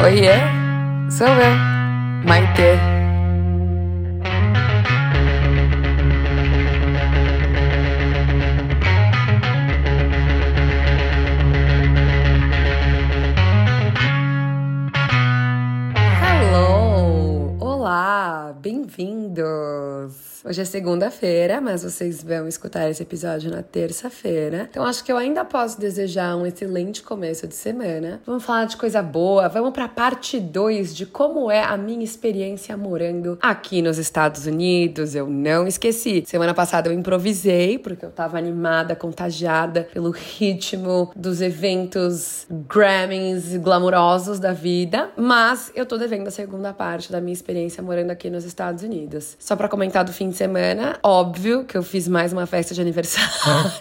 Oiê, sou eu, Maite. Hello, olá, bem-vindos. Hoje é segunda-feira, mas vocês vão escutar esse episódio na terça-feira. Então acho que eu ainda posso desejar um excelente começo de semana. Vamos falar de coisa boa. Vamos para parte 2 de como é a minha experiência morando aqui nos Estados Unidos. Eu não esqueci. Semana passada eu improvisei porque eu tava animada, contagiada pelo ritmo dos eventos Grammys glamurosos da vida, mas eu tô devendo a segunda parte da minha experiência morando aqui nos Estados Unidos. Só para comentar do fim de semana, óbvio que eu fiz mais uma festa de aniversário.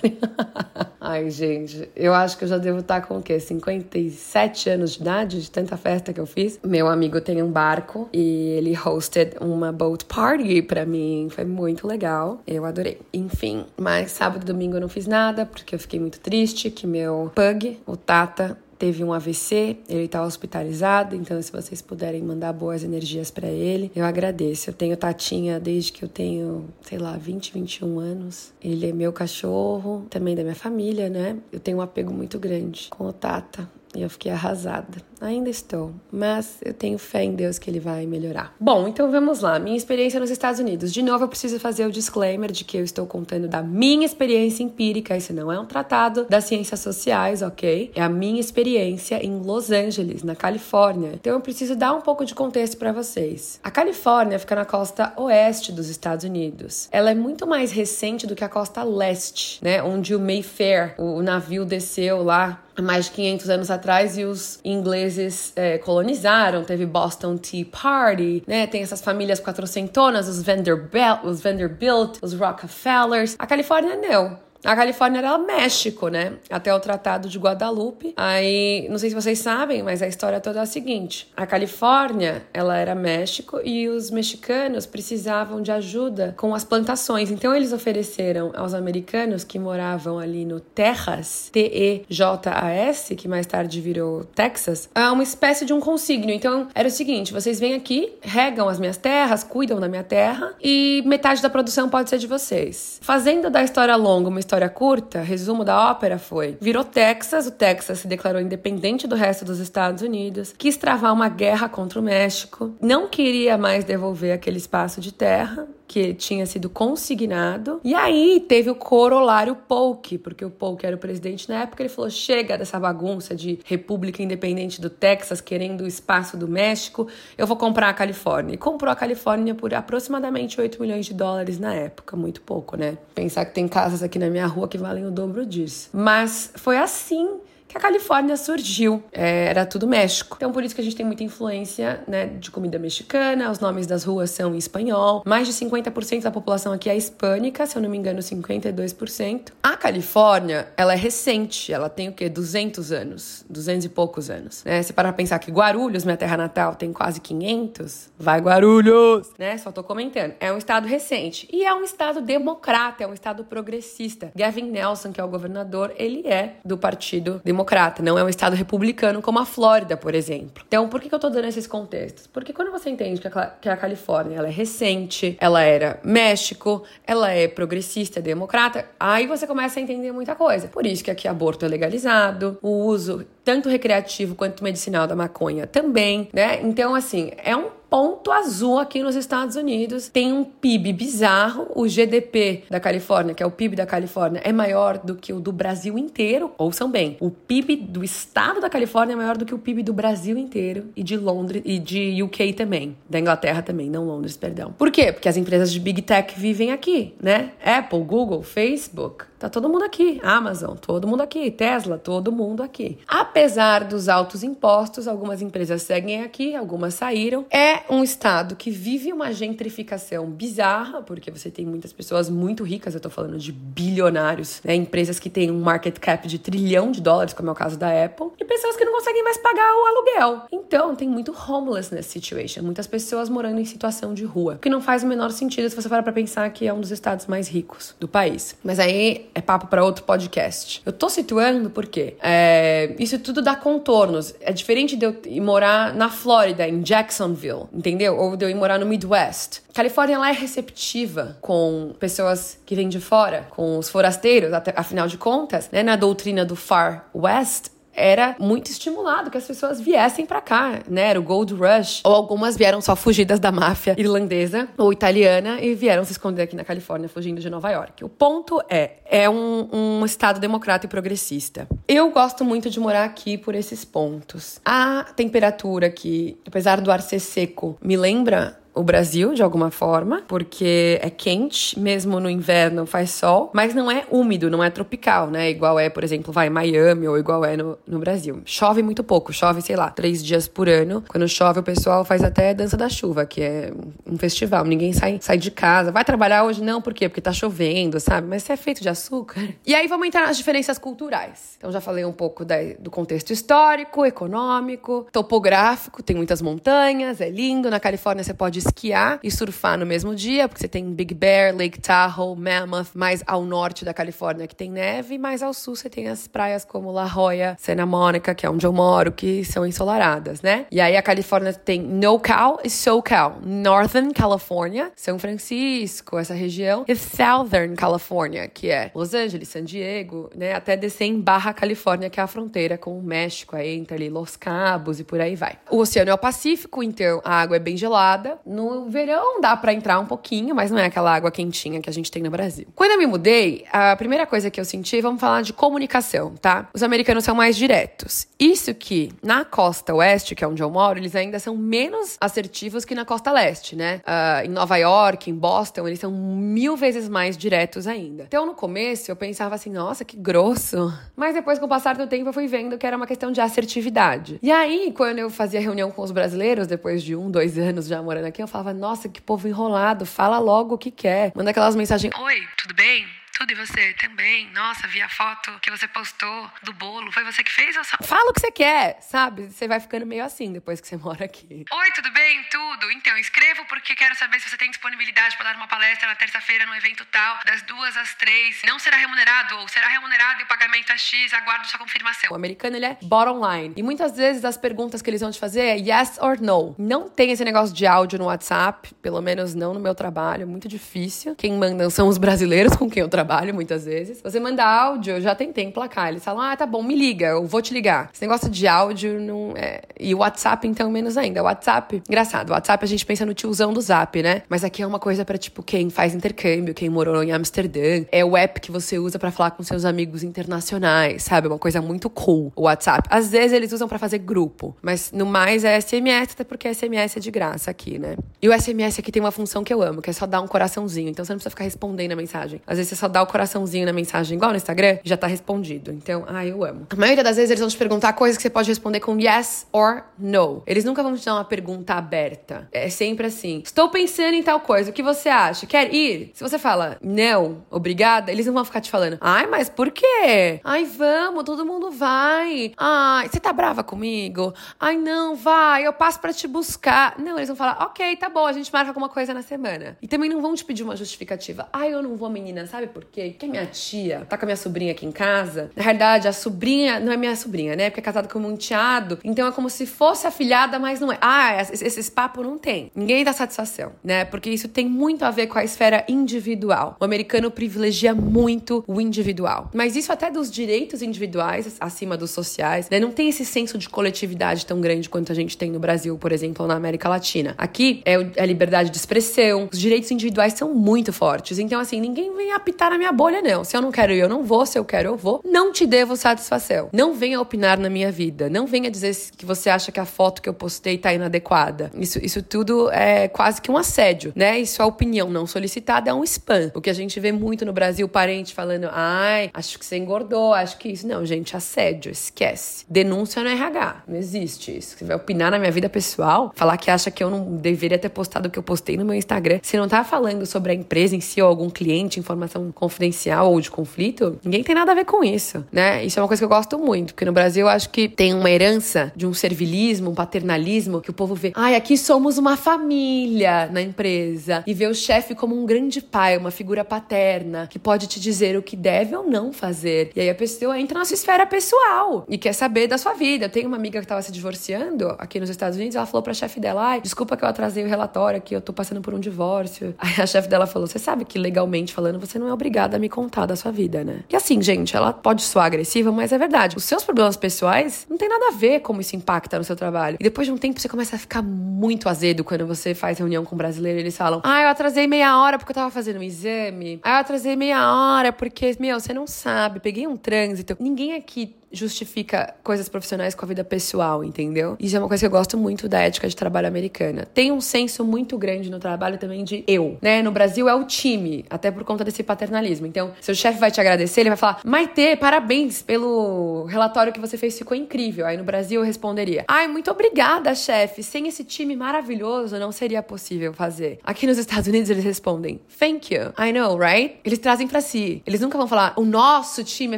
Ai, gente, eu acho que eu já devo estar com o quê? 57 anos de idade, de tanta festa que eu fiz. Meu amigo tem um barco e ele hosted uma boat party pra mim. Foi muito legal. Eu adorei. Enfim, mas sábado e domingo eu não fiz nada porque eu fiquei muito triste que meu pug, o Tata, teve um AVC, ele está hospitalizado, então se vocês puderem mandar boas energias para ele, eu agradeço. Eu tenho Tatinha desde que eu tenho, sei lá, 20, 21 anos. Ele é meu cachorro, também da minha família, né? Eu tenho um apego muito grande com o Tata. E eu fiquei arrasada. Ainda estou, mas eu tenho fé em Deus que ele vai melhorar. Bom, então vamos lá. Minha experiência nos Estados Unidos. De novo, eu preciso fazer o disclaimer de que eu estou contando da minha experiência empírica. Isso não é um tratado das ciências sociais, ok? É a minha experiência em Los Angeles, na Califórnia. Então eu preciso dar um pouco de contexto para vocês. A Califórnia fica na costa oeste dos Estados Unidos. Ela é muito mais recente do que a costa leste, né? Onde o Mayfair, o navio desceu lá mais de 500 anos atrás e os ingleses é, colonizaram. Teve Boston Tea Party, né? Tem essas famílias quatrocentonas, os Vanderbilt, os Vanderbilt, os Rockefellers. A Califórnia não. A Califórnia era México, né? Até o Tratado de Guadalupe. Aí, não sei se vocês sabem, mas a história toda é a seguinte: a Califórnia, ela era México e os mexicanos precisavam de ajuda com as plantações. Então, eles ofereceram aos americanos que moravam ali no Texas, T-E-J-A-S, que mais tarde virou Texas, uma espécie de um consignio. Então, era o seguinte: vocês vêm aqui, regam as minhas terras, cuidam da minha terra e metade da produção pode ser de vocês. Fazendo da história longa uma história curta, resumo da ópera foi: virou Texas, o Texas se declarou independente do resto dos Estados Unidos, quis travar uma guerra contra o México, não queria mais devolver aquele espaço de terra que tinha sido consignado. E aí teve o corolário Polk, porque o Polk era o presidente na época, ele falou: chega dessa bagunça de República Independente do Texas querendo o espaço do México, eu vou comprar a Califórnia. E comprou a Califórnia por aproximadamente 8 milhões de dólares na época, muito pouco, né? Pensar que tem casas aqui na minha rua que valem o dobro disso. Mas foi assim que a Califórnia surgiu. É, era tudo México. Então, por isso que a gente tem muita influência né, de comida mexicana, os nomes das ruas são em espanhol. Mais de 50% da população aqui é hispânica, se eu não me engano, 52%. A Califórnia, ela é recente, ela tem o quê? 200 anos, 200 e poucos anos. Né? Se parar pra pensar que Guarulhos, minha terra natal, tem quase 500, vai Guarulhos! Né? Só tô comentando. É um estado recente. E é um estado democrata, é um estado progressista. Gavin Nelson, que é o governador, ele é do Partido Democrata democrata, não é um estado republicano como a Flórida, por exemplo. Então, por que, eu tô dando esses contextos? Porque quando você entende que a, que a Califórnia ela é recente, ela era México, ela é progressista, democrata, aí você começa a entender muita coisa. Por isso que aqui aborto é legalizado, o uso tanto recreativo quanto medicinal da maconha também, né? Então, assim, é um ponto azul aqui nos Estados Unidos. Tem um PIB bizarro. O GDP da Califórnia, que é o PIB da Califórnia, é maior do que o do Brasil inteiro. Ouçam bem, o PIB do estado da Califórnia é maior do que o PIB do Brasil inteiro e de Londres e de UK também, da Inglaterra também, não Londres, perdão. Por quê? Porque as empresas de Big Tech vivem aqui, né? Apple, Google, Facebook, Tá todo mundo aqui. Amazon, todo mundo aqui. Tesla, todo mundo aqui. Apesar dos altos impostos, algumas empresas seguem aqui, algumas saíram. É um estado que vive uma gentrificação bizarra, porque você tem muitas pessoas muito ricas, eu tô falando de bilionários, né? Empresas que têm um market cap de trilhão de dólares, como é o caso da Apple, e pessoas que não conseguem mais pagar o aluguel. Então, tem muito homelessness situation, muitas pessoas morando em situação de rua, que não faz o menor sentido se você parar pra pensar que é um dos estados mais ricos do país. Mas aí é papo para outro podcast. Eu tô situando porque é, isso tudo dá contornos. É diferente de eu ir morar na Flórida, em Jacksonville, entendeu? Ou de eu ir morar no Midwest. Califórnia ela é receptiva com pessoas que vêm de fora, com os forasteiros, até, afinal de contas, né, na doutrina do Far West, era muito estimulado que as pessoas viessem para cá, né? Era o Gold Rush. Ou algumas vieram só fugidas da máfia irlandesa ou italiana e vieram se esconder aqui na Califórnia, fugindo de Nova York. O ponto é, é um, um estado democrata e progressista. Eu gosto muito de morar aqui por esses pontos. A temperatura aqui, apesar do ar ser seco, me lembra o Brasil de alguma forma, porque é quente, mesmo no inverno faz sol, mas não é úmido, não é tropical, né? Igual é, por exemplo, vai Miami ou igual é no, no Brasil. Chove muito pouco, chove, sei lá, três dias por ano. Quando chove, o pessoal faz até dança da chuva, que é um festival. Ninguém sai, sai de casa. Vai trabalhar hoje? Não, por quê? Porque tá chovendo, sabe? Mas isso é feito de açúcar. E aí vamos entrar nas diferenças culturais. Então já falei um pouco da, do contexto histórico, econômico, topográfico, tem muitas montanhas, é lindo. Na Califórnia você pode esquiar e surfar no mesmo dia, porque você tem Big Bear, Lake Tahoe, Mammoth, mais ao norte da Califórnia que tem neve, mais ao sul você tem as praias como La Jolla, Santa Monica, que é onde eu moro, que são ensolaradas, né? E aí a Califórnia tem NoCal e SoCal, Northern California, São Francisco, essa região, e Southern California, que é Los Angeles, San Diego, né? Até descer em Barra Califórnia, que é a fronteira com o México, aí entra ali Los Cabos e por aí vai. O oceano é o Pacífico, então a água é bem gelada. No verão dá para entrar um pouquinho, mas não é aquela água quentinha que a gente tem no Brasil. Quando eu me mudei, a primeira coisa que eu senti, vamos falar de comunicação, tá? Os americanos são mais diretos. Isso que na costa oeste, que é onde eu moro, eles ainda são menos assertivos que na costa leste, né? Uh, em Nova York, em Boston, eles são mil vezes mais diretos ainda. Então, no começo, eu pensava assim, nossa, que grosso. Mas depois, com o passar do tempo, eu fui vendo que era uma questão de assertividade. E aí, quando eu fazia reunião com os brasileiros, depois de um, dois anos já morando aqui, eu falava, nossa, que povo enrolado, fala logo o que quer. Manda aquelas mensagens: Oi, tudo bem? Tudo e você também? Nossa, vi a foto que você postou do bolo. Foi você que fez? Ou só... Fala o que você quer, sabe? Você vai ficando meio assim depois que você mora aqui. Oi, tudo bem? Tudo. Então, escrevo porque quero saber se você tem disponibilidade para dar uma palestra na terça-feira no evento tal, das duas às três. Não será remunerado ou será remunerado e o pagamento é X. Aguardo sua confirmação. O americano, ele é bottom line. E muitas vezes as perguntas que eles vão te fazer é yes or no. Não tem esse negócio de áudio no WhatsApp, pelo menos não no meu trabalho. É muito difícil. Quem manda são os brasileiros com quem eu trabalho trabalho muitas vezes. Você manda áudio, eu já tentei emplacar. Eles falam, ah, tá bom, me liga, eu vou te ligar. Esse negócio de áudio não é. E o WhatsApp, então, menos ainda. O WhatsApp, engraçado, o WhatsApp a gente pensa no tiozão do zap, né? Mas aqui é uma coisa para tipo, quem faz intercâmbio, quem morou em Amsterdã. É o app que você usa para falar com seus amigos internacionais, sabe? Uma coisa muito cool. O WhatsApp. Às vezes eles usam para fazer grupo, mas no mais é SMS, até porque SMS é de graça aqui, né? E o SMS aqui tem uma função que eu amo, que é só dar um coraçãozinho. Então você não precisa ficar respondendo a mensagem. Às vezes você só dá o coraçãozinho na mensagem, igual no Instagram, já tá respondido. Então, ah, eu amo. A maioria das vezes eles vão te perguntar coisas que você pode responder com yes or no. Eles nunca vão te dar uma pergunta aberta. É sempre assim: estou pensando em tal coisa, o que você acha? Quer ir? Se você fala não, obrigada, eles não vão ficar te falando, ai, mas por quê? Ai, vamos, todo mundo vai. Ai, você tá brava comigo? Ai, não, vai, eu passo para te buscar. Não, eles vão falar, ok, tá bom, a gente marca alguma coisa na semana. E também não vão te pedir uma justificativa. Ai, eu não vou, menina, sabe por quê? Que minha tia tá com a minha sobrinha aqui em casa. Na realidade, a sobrinha não é minha sobrinha, né? Porque é casada com um enteado. Então é como se fosse afilhada, mas não é. Ah, esses, esses papos não tem. Ninguém dá satisfação, né? Porque isso tem muito a ver com a esfera individual. O americano privilegia muito o individual. Mas isso até dos direitos individuais acima dos sociais, né? Não tem esse senso de coletividade tão grande quanto a gente tem no Brasil, por exemplo, ou na América Latina. Aqui é a liberdade de expressão, os direitos individuais são muito fortes. Então, assim, ninguém vem apitar minha bolha, não. Se eu não quero ir, eu não vou. Se eu quero, eu vou. Não te devo satisfação. Não venha opinar na minha vida. Não venha dizer que você acha que a foto que eu postei tá inadequada. Isso, isso tudo é quase que um assédio, né? Isso é opinião não solicitada, é um spam. O que a gente vê muito no Brasil, parente falando, ai, acho que você engordou, acho que isso. Não, gente, assédio, esquece. Denúncia no RH. Não existe isso. Você vai opinar na minha vida pessoal, falar que acha que eu não deveria ter postado o que eu postei no meu Instagram. Você não tá falando sobre a empresa em si ou algum cliente, informação confidencial ou de conflito, ninguém tem nada a ver com isso, né? Isso é uma coisa que eu gosto muito, porque no Brasil eu acho que tem uma herança de um servilismo, um paternalismo, que o povo vê, ai, aqui somos uma família na empresa, e vê o chefe como um grande pai, uma figura paterna, que pode te dizer o que deve ou não fazer. E aí a pessoa entra na sua esfera pessoal e quer saber da sua vida. Eu tenho uma amiga que estava se divorciando aqui nos Estados Unidos, ela falou pra chefe dela, ai, desculpa que eu atrasei o relatório aqui, eu tô passando por um divórcio. Aí a chefe dela falou, você sabe que legalmente falando, você não é obrigada a me contar da sua vida, né? E assim, gente, ela pode soar agressiva, mas é verdade. Os seus problemas pessoais não tem nada a ver como isso impacta no seu trabalho. E depois de um tempo você começa a ficar muito azedo quando você faz reunião com um brasileiro e eles falam: Ah, eu atrasei meia hora porque eu tava fazendo um exame. Ah, eu atrasei meia hora porque, meu, você não sabe, peguei um trânsito. Ninguém aqui justifica coisas profissionais com a vida pessoal, entendeu? Isso é uma coisa que eu gosto muito da ética de trabalho americana. Tem um senso muito grande no trabalho também de eu, né? No Brasil é o time, até por conta desse paternalismo. Então, seu chefe vai te agradecer, ele vai falar: Maite, parabéns pelo relatório que você fez, ficou incrível. Aí no Brasil eu responderia: Ai, muito obrigada, chefe. Sem esse time maravilhoso não seria possível fazer. Aqui nos Estados Unidos eles respondem: Thank you. I know, right? Eles trazem para si. Eles nunca vão falar: O nosso time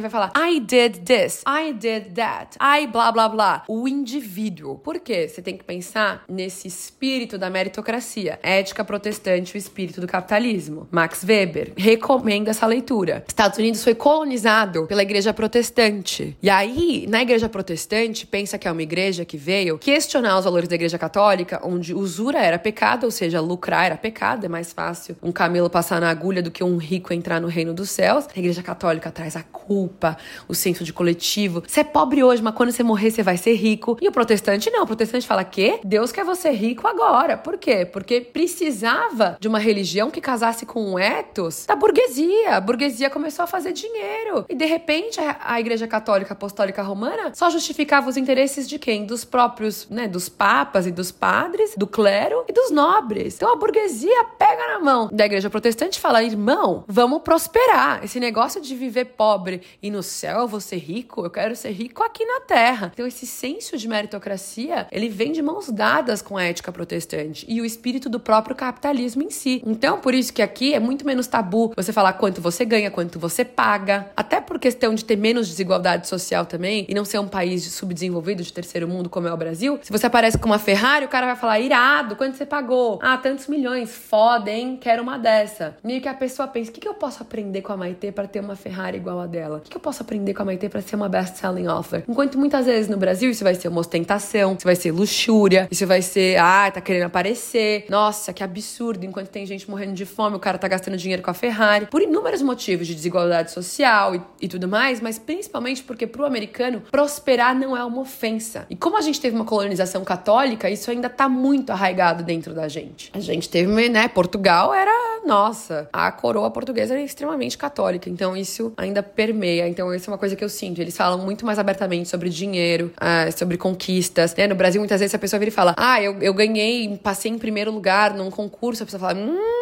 vai falar: I did this. I I did that. I blá blá blá. O indivíduo. Por quê? Você tem que pensar nesse espírito da meritocracia. Ética protestante, o espírito do capitalismo. Max Weber recomenda essa leitura. Estados Unidos foi colonizado pela igreja protestante. E aí, na igreja protestante, pensa que é uma igreja que veio questionar os valores da igreja católica, onde usura era pecado, ou seja, lucrar era pecado, é mais fácil um camelo passar na agulha do que um rico entrar no reino dos céus. A igreja católica traz a culpa, o senso de coletivo você é pobre hoje, mas quando você morrer você vai ser rico. E o protestante não. O protestante fala que Deus quer você rico agora. Por quê? Porque precisava de uma religião que casasse com um ethos da burguesia. A burguesia começou a fazer dinheiro. E de repente a, a Igreja Católica Apostólica Romana só justificava os interesses de quem? Dos próprios, né, dos papas e dos padres, do clero e dos nobres. Então a burguesia pega na mão da Igreja Protestante e fala: "Irmão, vamos prosperar. Esse negócio de viver pobre e no céu eu vou ser rico, eu quero quero ser rico aqui na terra. Então, esse senso de meritocracia, ele vem de mãos dadas com a ética protestante e o espírito do próprio capitalismo em si. Então, por isso que aqui é muito menos tabu você falar quanto você ganha, quanto você paga, até por questão de ter menos desigualdade social também e não ser um país de subdesenvolvido, de terceiro mundo, como é o Brasil. Se você aparece com uma Ferrari, o cara vai falar, irado, quanto você pagou? Ah, tantos milhões, foda, hein? Quero uma dessa. Meio que a pessoa pensa, o que, que eu posso aprender com a Maitê para ter uma Ferrari igual a dela? O que, que eu posso aprender com a Maitê para ser uma best best-selling offer. Enquanto muitas vezes no Brasil isso vai ser uma ostentação, isso vai ser luxúria, isso vai ser, ah, tá querendo aparecer. Nossa, que absurdo. Enquanto tem gente morrendo de fome, o cara tá gastando dinheiro com a Ferrari. Por inúmeros motivos de desigualdade social e, e tudo mais, mas principalmente porque pro americano prosperar não é uma ofensa. E como a gente teve uma colonização católica, isso ainda tá muito arraigado dentro da gente. A gente teve, né, Portugal era, nossa, a coroa portuguesa era extremamente católica, então isso ainda permeia. Então isso é uma coisa que eu sinto. Eles falam muito mais abertamente sobre dinheiro, uh, sobre conquistas. Né? No Brasil, muitas vezes a pessoa vira e fala: Ah, eu, eu ganhei, passei em primeiro lugar num concurso. A pessoa fala: Hum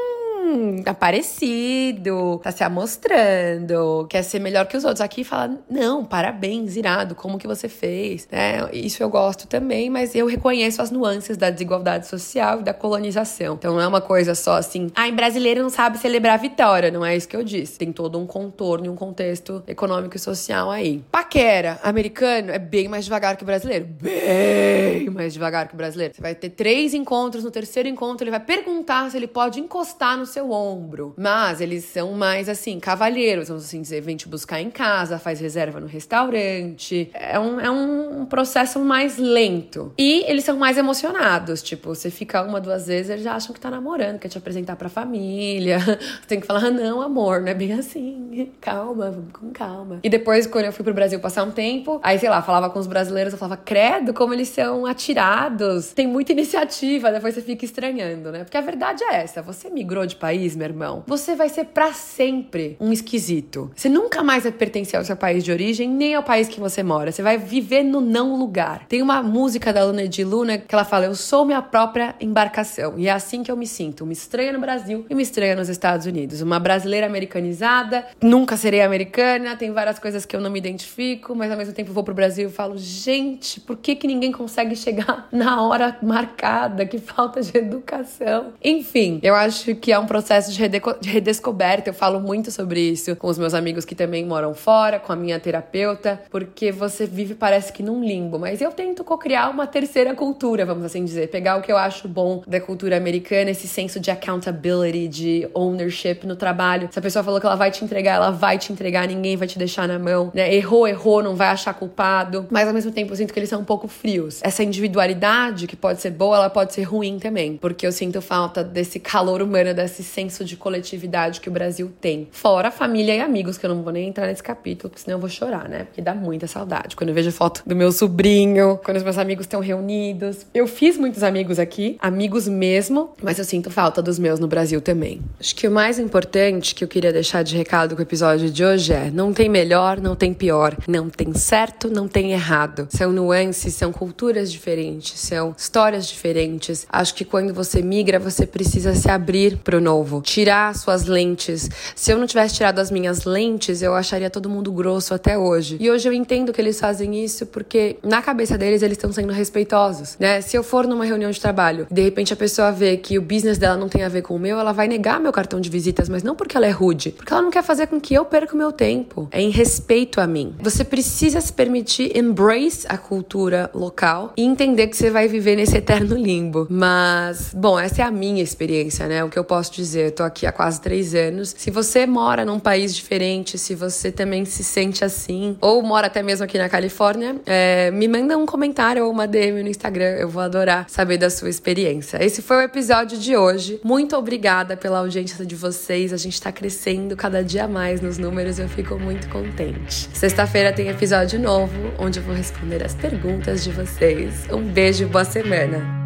hum, tá parecido, tá se amostrando, quer ser melhor que os outros. Aqui fala, não, parabéns, irado, como que você fez? É, isso eu gosto também, mas eu reconheço as nuances da desigualdade social e da colonização. Então não é uma coisa só assim, ah, em brasileiro não sabe celebrar a vitória, não é isso que eu disse. Tem todo um contorno e um contexto econômico e social aí. Paquera, americano, é bem mais devagar que o brasileiro. Bem mais devagar que o brasileiro. Você vai ter três encontros, no terceiro encontro ele vai perguntar se ele pode encostar no seu seu ombro. Mas eles são mais assim, cavalheiros, vamos assim dizer, vem te buscar em casa, faz reserva no restaurante. É um, é um processo mais lento. E eles são mais emocionados. Tipo, você fica uma, duas vezes, eles já acham que tá namorando, quer te apresentar pra família. Tem que falar, ah, não, amor, não é bem assim. Calma, vamos com calma. E depois, quando eu fui pro Brasil passar um tempo, aí, sei lá, falava com os brasileiros, eu falava, credo, como eles são atirados. Tem muita iniciativa, depois você fica estranhando, né? Porque a verdade é essa, você migrou de país país, meu irmão, você vai ser para sempre um esquisito. Você nunca mais vai pertencer ao seu país de origem, nem ao país que você mora. Você vai viver no não lugar. Tem uma música da Luna de Luna que ela fala: Eu sou minha própria embarcação. E é assim que eu me sinto. Uma estranha no Brasil e uma estranha nos Estados Unidos. Uma brasileira americanizada, nunca serei americana, tem várias coisas que eu não me identifico, mas ao mesmo tempo vou pro Brasil e falo: gente, por que, que ninguém consegue chegar na hora marcada? Que falta de educação. Enfim, eu acho que é um processo de, de redescoberta. Eu falo muito sobre isso com os meus amigos que também moram fora, com a minha terapeuta, porque você vive, parece que num limbo. Mas eu tento co-criar uma terceira cultura, vamos assim dizer. Pegar o que eu acho bom da cultura americana, esse senso de accountability, de ownership no trabalho. Se a pessoa falou que ela vai te entregar, ela vai te entregar, ninguém vai te deixar na mão, né? Errou, errou, não vai achar culpado. Mas ao mesmo tempo eu sinto que eles são um pouco frios. Essa individualidade que pode ser boa, ela pode ser ruim também, porque eu sinto falta desse calor humano, desse senso de coletividade que o Brasil tem. Fora família e amigos, que eu não vou nem entrar nesse capítulo, porque senão eu vou chorar, né? Porque dá muita saudade. Quando eu vejo foto do meu sobrinho, quando os meus amigos estão reunidos. Eu fiz muitos amigos aqui, amigos mesmo, mas eu sinto falta dos meus no Brasil também. Acho que o mais importante que eu queria deixar de recado com o episódio de hoje é: não tem melhor, não tem pior, não tem certo, não tem errado. São nuances, são culturas diferentes, são histórias diferentes. Acho que quando você migra, você precisa se abrir pro novo, tirar suas lentes. Se eu não tivesse tirado as minhas lentes, eu acharia todo mundo grosso até hoje. E hoje eu entendo que eles fazem isso porque na cabeça deles eles estão sendo respeitosos, né? Se eu for numa reunião de trabalho de repente a pessoa vê que o business dela não tem a ver com o meu, ela vai negar meu cartão de visitas, mas não porque ela é rude, porque ela não quer fazer com que eu perca o meu tempo. É em respeito a mim. Você precisa se permitir embrace a cultura local e entender que você vai viver nesse eterno limbo. Mas, bom, essa é a minha experiência, né? O que eu posso dizer. Eu tô aqui há quase três anos. Se você mora num país diferente, se você também se sente assim, ou mora até mesmo aqui na Califórnia, é, me manda um comentário ou uma DM no Instagram. Eu vou adorar saber da sua experiência. Esse foi o episódio de hoje. Muito obrigada pela audiência de vocês. A gente tá crescendo cada dia mais nos números eu fico muito contente. Sexta-feira tem episódio novo, onde eu vou responder as perguntas de vocês. Um beijo e boa semana!